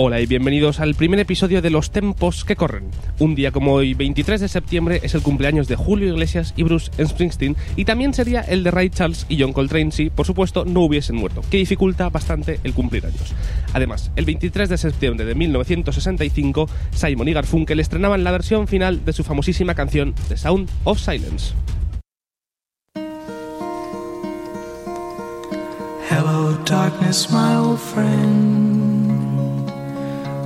Hola y bienvenidos al primer episodio de Los Tempos que Corren. Un día como hoy, 23 de septiembre, es el cumpleaños de Julio Iglesias y Bruce Springsteen y también sería el de Ray Charles y John Coltrane si, por supuesto, no hubiesen muerto, que dificulta bastante el cumplir años. Además, el 23 de septiembre de 1965, Simon y Garfunkel estrenaban la versión final de su famosísima canción The Sound of Silence. Hello, darkness, my old friend.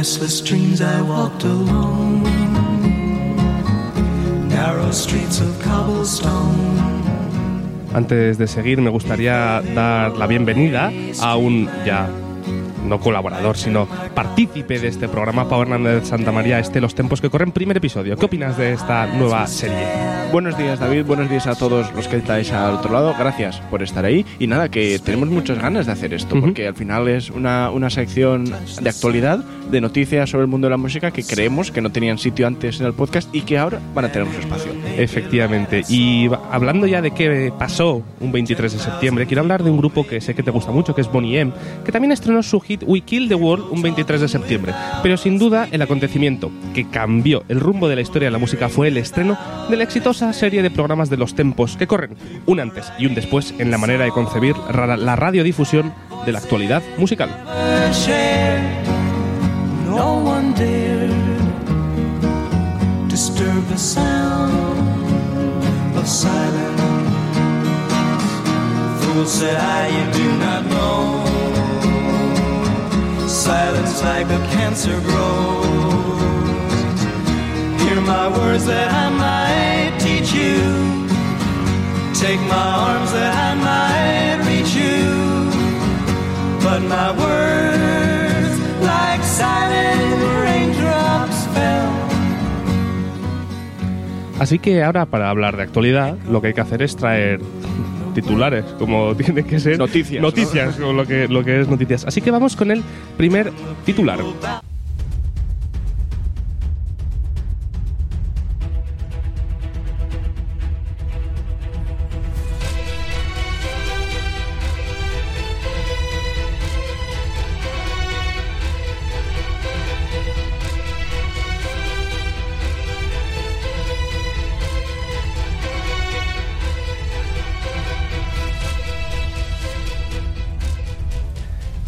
I. Antes de seguir, me gustaría dar la bienvenida a un ya no colaborador, sino partícipe de este programa, Pau Hernández Santa María, este Los Tempos que Corren, primer episodio. ¿Qué opinas de esta nueva serie? Buenos días David, buenos días a todos los que estáis al otro lado, gracias por estar ahí y nada, que tenemos muchas ganas de hacer esto Ujú. porque al final es una, una sección de actualidad, de noticias sobre el mundo de la música que creemos que no tenían sitio antes en el podcast y que ahora van a tener su espacio. Efectivamente. Y hablando ya de qué pasó un 23 de septiembre, quiero hablar de un grupo que sé que te gusta mucho, que es Bonnie M, que también estrenó su hit We Kill the World un 23 de septiembre. Pero sin duda, el acontecimiento que cambió el rumbo de la historia de la música fue el estreno de la exitosa serie de programas de los tempos que corren, un antes y un después en la manera de concebir la radiodifusión de la actualidad musical. Said I, do not know. Silence like a cancer grows. Hear my words that I might teach you. Take my arms that I might reach you. But my words, like silent raindrops, fell. Así que ahora para hablar de actualidad lo que hay que hacer es traer titulares, como tiene que ser. Noticias, Noticias, o lo que, lo que es noticias. Así que vamos con el primer titular.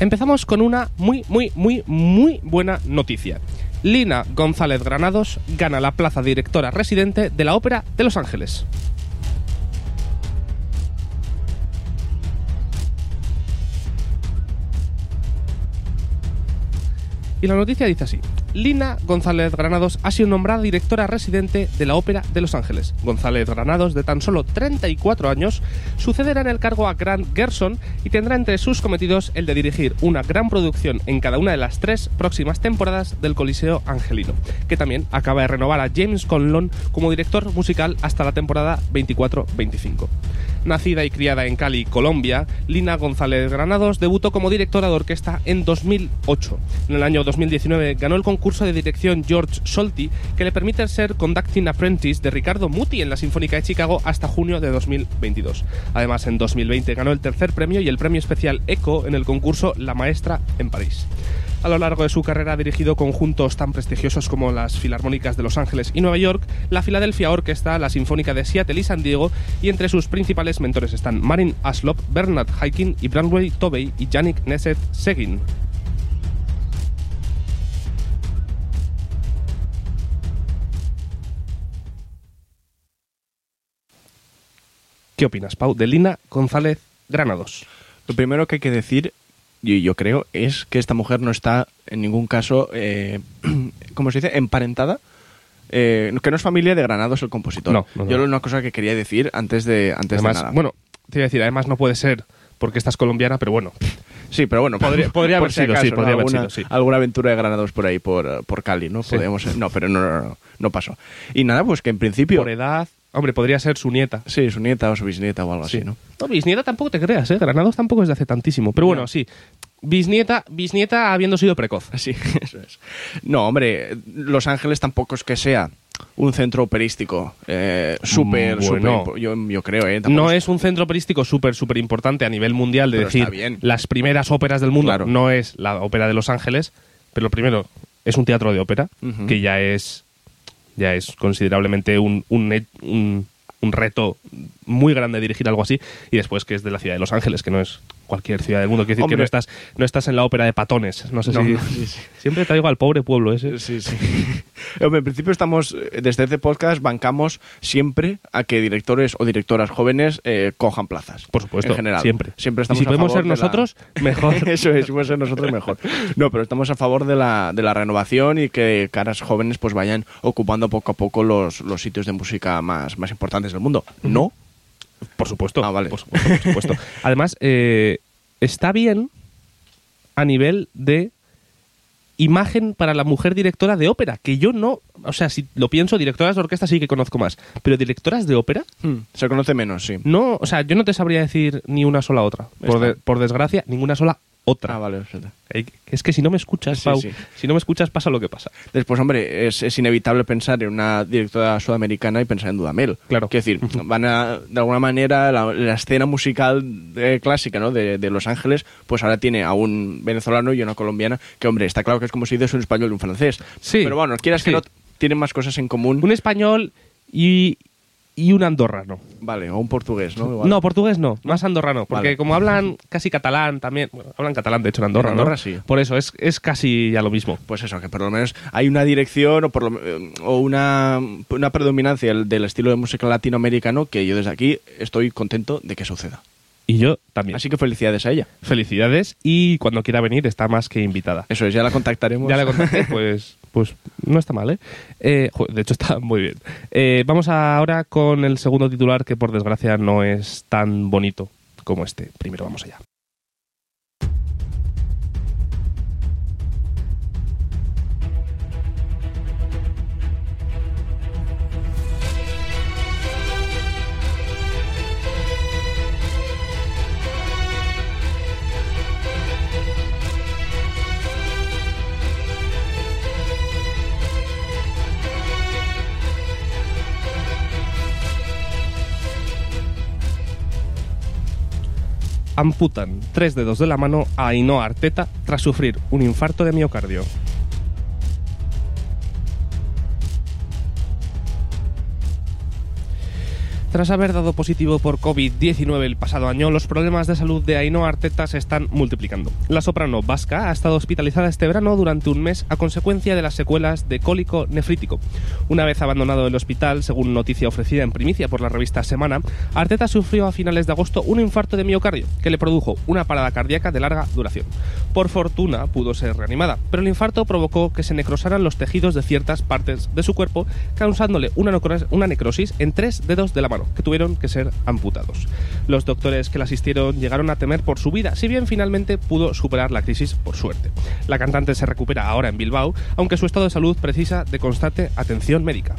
Empezamos con una muy, muy, muy, muy buena noticia. Lina González Granados gana la plaza directora residente de la Ópera de Los Ángeles. Y la noticia dice así. Lina González Granados ha sido nombrada directora residente de la Ópera de Los Ángeles. González Granados, de tan solo 34 años, sucederá en el cargo a Grant Gerson y tendrá entre sus cometidos el de dirigir una gran producción en cada una de las tres próximas temporadas del Coliseo Angelino, que también acaba de renovar a James Conlon como director musical hasta la temporada 24-25. Nacida y criada en Cali, Colombia, Lina González Granados debutó como directora de orquesta en 2008. En el año 2019 ganó el concurso de dirección George Solti, que le permite ser Conducting Apprentice de Ricardo Muti en la Sinfónica de Chicago hasta junio de 2022. Además, en 2020 ganó el tercer premio y el premio especial ECO en el concurso La Maestra en París. A lo largo de su carrera ha dirigido conjuntos tan prestigiosos como las Filarmónicas de Los Ángeles y Nueva York, la Philadelphia Orchestra, la Sinfónica de Seattle y San Diego, y entre sus principales mentores están Marin Aslop, Bernard Hiking y Brandway Tobey y Yannick Nesset Seguin. ¿Qué opinas, Pau? De Lina González Granados. Lo primero que hay que decir, y yo creo, es que esta mujer no está en ningún caso, eh, ¿cómo se dice?, emparentada. Eh, que no es familia de Granados el compositor. No, no, no. Yo una cosa que quería decir antes de, antes Además, de nada. bueno, te iba a decir, además no puede ser porque estás colombiana, pero bueno, sí, pero bueno, podría- haber si sido, podría haber alguna, sido, sí. alguna aventura de Granados por ahí, por, por Cali, ¿no? Sí. Podemos, no, pero no, no, no, no pasó. Y nada, pues que en principio... por edad, hombre, podría ser su nieta. Sí, su nieta o su bisnieta o algo así, ¿no? No, bisnieta tampoco te creas, ¿eh? Granados tampoco es de hace tantísimo. Pero bueno, No. sí. Bisnieta, bisnieta habiendo sido precoz. Sí, eso es. No, hombre, Los Ángeles tampoco es que sea un centro operístico eh, súper, bueno. súper, yo, yo creo, ¿eh? Tampoco No es un centro operístico súper, súper importante a nivel mundial de decir está bien. las primeras óperas del mundo. Claro. No es la ópera de Los Ángeles, pero lo primero es un teatro de ópera, que ya es, ya es considerablemente un, un, un reto muy grande dirigir algo así. Y después que es de la ciudad de Los Ángeles, que no es cualquier ciudad del mundo. Quiere decir que no estás, no estás en la ópera de Patones. No sé No, si. sí, sí. Siempre traigo al pobre pueblo ese. Sí, sí. Hombre, en principio estamos, eh, desde este podcast, bancamos siempre a que directores o directoras jóvenes eh, cojan plazas. Por supuesto, En general. siempre. Siempre Y estamos si a podemos favor ser la- nosotros, mejor. Eso es, si podemos ser nosotros mejor. No, pero estamos a favor de la, de la renovación y que caras jóvenes pues vayan ocupando poco a poco los, los sitios de música más, más importantes del mundo. ¿No? Por supuesto. Ah, vale. Por supuesto. por supuesto. Además, eh, está bien a nivel de imagen para la mujer directora de ópera, que yo no, o sea, si lo pienso, directoras de orquesta sí que conozco más, pero directoras de ópera, Se conoce menos, sí. no, o sea, yo no te sabría decir ni una sola otra. Por, de- por desgracia, ninguna sola otra. Ah, vale. Eh, Es que si no me escuchas, Sí, Pau, sí. si no me escuchas pasa lo que pasa. Después, hombre, es, es inevitable pensar en una directora sudamericana y pensar en Dudamel. Claro. Quiero decir, van a, de alguna manera, la, la escena musical eh, clásica ¿no? de, de Los Ángeles, pues ahora tiene a un venezolano y una colombiana, que, hombre, está claro que es como si dices un español y un francés. Sí. Pero bueno, quieras que Sí. no, tienen más cosas en común. Un español y, y un andorrano. Vale, o un portugués, ¿no? Igual. No, portugués no, más andorrano, porque Vale. como hablan casi catalán también, bueno, hablan catalán de hecho en Andorra, En Andorra ¿no? sí. Por eso es, es casi ya lo mismo. Pues eso, que por lo menos hay una dirección o, por lo- eh, o una, una predominancia del, estilo de música latinoamericano que yo desde aquí estoy contento de que suceda. Y yo también. Así que felicidades a ella. Felicidades y cuando quiera venir está más que invitada. Eso es, ya la contactaremos. Ya le contacté, pues, pues no está mal, ¿eh? Eh, de hecho está muy bien. Eh, vamos ahora con el segundo titular que por desgracia no es tan bonito como este. Primero vamos allá. Amputan tres dedos de la mano a Ainhoa Arteta tras sufrir un infarto de miocardio. Tras haber dado positivo por COVID-19 el pasado año, los problemas de salud de Ainhoa Arteta se están multiplicando. La soprano vasca ha estado hospitalizada este verano durante un mes a consecuencia de las secuelas de cólico nefrítico. Una vez abandonado el hospital, según noticia ofrecida en primicia por la revista Semana, Arteta sufrió a finales de agosto un infarto de miocardio que le produjo una parada cardíaca de larga duración. Por fortuna pudo ser reanimada, pero el infarto provocó que se necrosaran los tejidos de ciertas partes de su cuerpo, causándole una, necro- una necrosis en tres dedos de la mano, que tuvieron que ser amputados. Los doctores que la asistieron llegaron a temer por su vida, si bien finalmente pudo superar la crisis por suerte. La cantante se recupera ahora en Bilbao, aunque su estado de salud precisa de constante atención médica.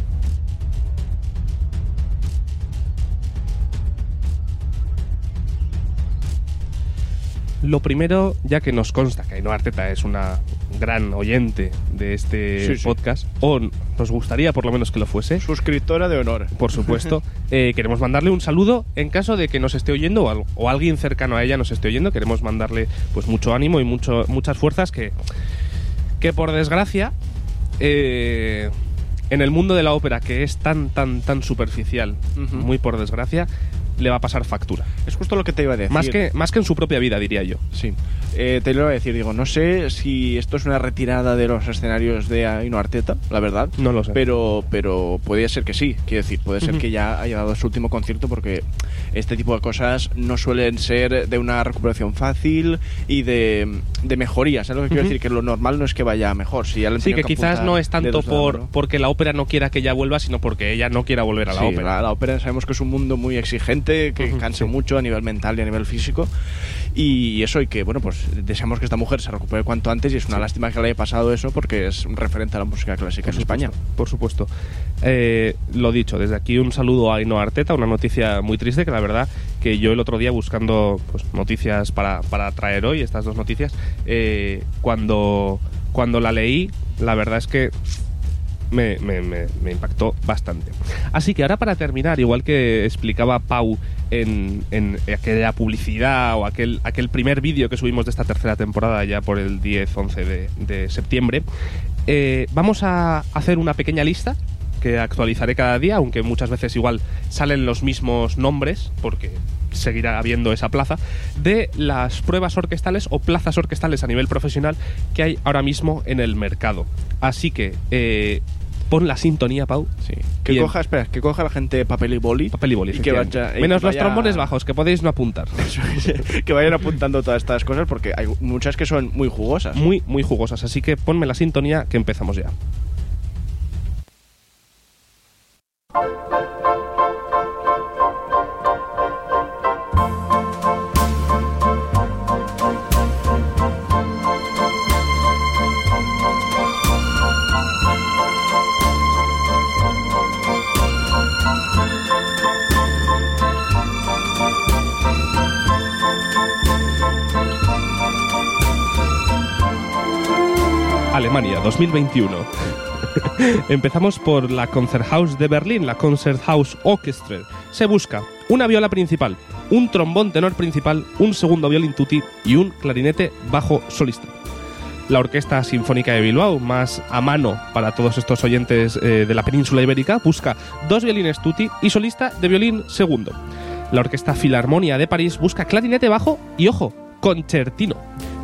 Lo primero, ya que nos consta que Ainhoa Arteta es una gran oyente de este Sí, sí. podcast, o nos gustaría por lo menos que lo fuese, Suscriptora de honor. por supuesto, eh, queremos mandarle un saludo en caso de que nos esté oyendo o alguien cercano a ella nos esté oyendo. Queremos mandarle pues mucho ánimo y mucho, muchas fuerzas que que por desgracia, eh, en el mundo de la ópera, que es tan, tan, tan superficial, Ujú. muy por desgracia, le va a pasar factura. Es justo lo que te iba a decir. Más que, más que en su propia vida, diría yo. Sí. Eh, te lo iba a decir, digo, no sé si esto es una retirada de los escenarios de Aino Arteta, la verdad. No lo sé. Pero, pero podría ser que sí, quiero decir, puede ser Ujú. que ya haya dado su último concierto porque este tipo de cosas no suelen ser de una recuperación fácil y de, de mejoría. ¿Sabes lo que quiero Ujú. decir? Que lo normal no es que vaya mejor. Si ya Sí, tenido que quizás no es tanto por porque la ópera no quiera que ella vuelva, sino porque ella no quiera volver a la Sí, ópera. La, la ópera sabemos que es un mundo muy exigente, que Ujú, cansa sí. mucho a nivel mental y a nivel físico. Y eso, y que, bueno, pues deseamos que esta mujer se recupere cuanto antes. Y es una lástima que le haya pasado eso porque es un referente a la música clásica en España. Por supuesto. Eh, lo dicho, desde aquí un saludo a Ainhoa Arteta, una noticia muy triste que la verdad que yo el otro día buscando pues, noticias para, para traer hoy, estas dos noticias, eh, cuando, cuando la leí, la verdad es que me, me- me- me impactó bastante. Así que ahora para terminar, igual que explicaba Pau en, en aquella publicidad o aquel, aquel primer vídeo que subimos de esta tercera temporada ya por el 10-11 de, de septiembre, eh, vamos a hacer una pequeña lista que actualizaré cada día, aunque muchas veces igual salen los mismos nombres, porque seguirá habiendo esa plaza, de las pruebas orquestales o plazas orquestales a nivel profesional que hay ahora mismo en el mercado. Así que eh, pon la sintonía, Pau. Sí. Que Bien. coja, espera, que coja la gente papel y boli. Papel y boli. Y que vaya- y Menos que los trombones bajos, que podéis no apuntar. que vayan apuntando todas estas cosas porque hay muchas que son muy jugosas. Muy, muy jugosas. Así que ponme la sintonía que empezamos ya. Alemania 2021. Empezamos por la Concerthaus de Berlín, la Concerthaus Orchestra. Se busca una viola principal, un trombón tenor principal, un segundo violín tutti y un clarinete bajo solista. La Orquesta Sinfónica de Bilbao, más a mano para todos estos oyentes eh, de la península ibérica, busca dos violines tutti y solista de violín segundo. La Orquesta Filarmonia de París busca clarinete bajo y, ojo, concertino,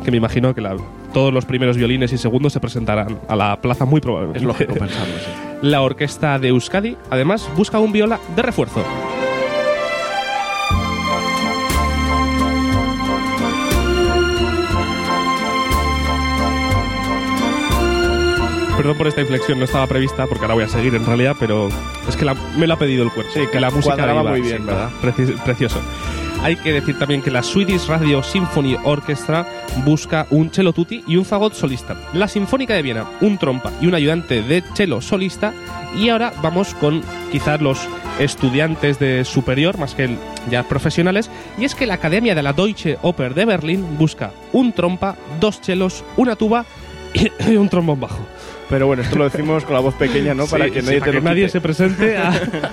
que me imagino que la- todos los primeros violines y segundos se presentarán a la plaza muy probablemente. Es lógico pensarlo, sí. La Orquesta de Euskadi, además, busca un viola de refuerzo. Perdón por esta inflexión, no estaba prevista porque ahora voy a seguir en realidad, pero es que la- me lo ha pedido el cuerpo. Sí, que la música iba, muy bien, ¿verdad? preci- precioso. Hay que decir también que la Swedish Radio Symphony Orchestra busca un cello tutti y un fagot solista. La Sinfónica de Viena, un trompa y un ayudante de cello solista. Y ahora vamos con quizás los estudiantes de superior, más que ya profesionales. Y es que la Academia de la Deutsche Oper de Berlín busca un trompa, dos chelos, una tuba y un trombón bajo. Pero bueno, esto lo decimos con la voz pequeña, ¿no? Para que sí, nadie para te que lo nadie quite. se presente a,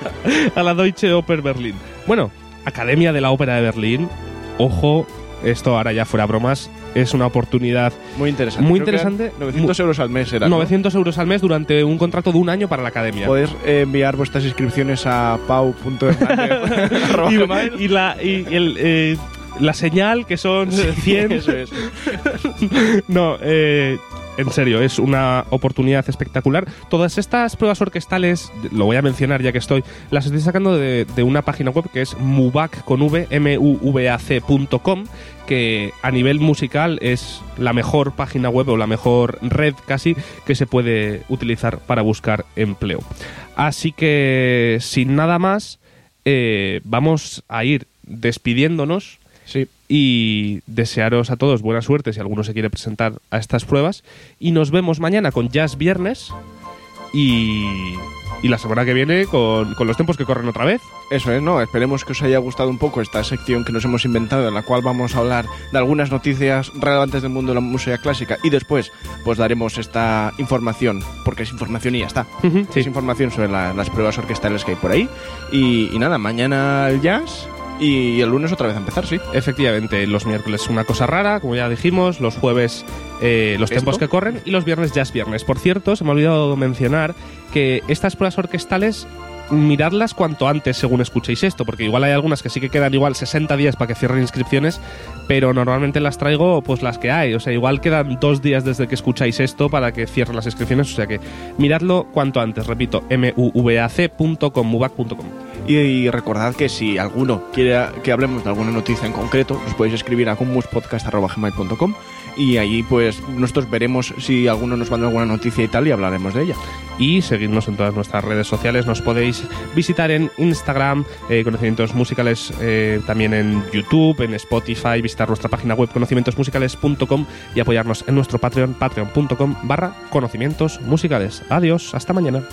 a la Deutsche Oper Berlin. Bueno, Academia de la Ópera de Berlín. Ojo, esto ahora ya fuera bromas, es una oportunidad. Muy interesante. Muy interesante. 900 euros al mes era. ¿no? 900 euros al mes durante un contrato de un año para la Academia. Podéis eh, enviar vuestras inscripciones a pau.hernández. y, y la, y el, eh, la señal que son 100. Eso es. no, eh, en serio, es una oportunidad espectacular. Todas estas pruebas orquestales, lo voy a mencionar ya que estoy, las estoy sacando de, una página web que es mubac con v, M-U-V-A-C.com, que a nivel musical es la mejor página web o la mejor red casi que se puede utilizar para buscar empleo. Así que, sin nada más, eh, vamos a ir despidiéndonos Sí. y desearos a todos buena suerte si alguno se quiere presentar a estas pruebas. Y nos vemos mañana con Jazz Viernes y, y la semana que viene con, con los tiempos que corren otra vez. Eso es, ¿no? Esperemos que os haya gustado un poco esta sección que nos hemos inventado en la cual vamos a hablar de algunas noticias relevantes del mundo de la música clásica y después pues daremos esta información, porque es información y ya está. Sí. Es información sobre la- las pruebas orquestales que hay por ahí. Y, y nada, mañana el jazz Y el lunes otra vez a empezar, sí. Efectivamente, los miércoles una cosa rara, como ya dijimos, los jueves eh, los ¿Esto? tiempos que corren y los viernes ya es viernes. Por cierto, se me ha olvidado mencionar que estas pruebas orquestales miradlas cuanto antes según escuchéis esto, porque igual hay algunas que sí que quedan igual 60 días para que cierren inscripciones, pero normalmente las traigo pues las que hay, o sea, igual quedan dos días desde que escucháis esto para que cierren las inscripciones, o sea que miradlo cuanto antes, repito, muvac.com, muvac.com. Y, recordad que si alguno quiere que hablemos de alguna noticia en concreto, os podéis escribir a commuspodcast.gmail.com y allí pues nosotros veremos si alguno nos manda alguna noticia y tal y hablaremos de ella. y seguidnos en todas nuestras redes sociales. Nos podéis visitar en Instagram, eh, Conocimientos Musicales, eh, también en YouTube, en Spotify, visitar nuestra página web conocimientosmusicales.com y apoyarnos en nuestro Patreon, patreon.com barra conocimientos musicales. Adiós, hasta mañana.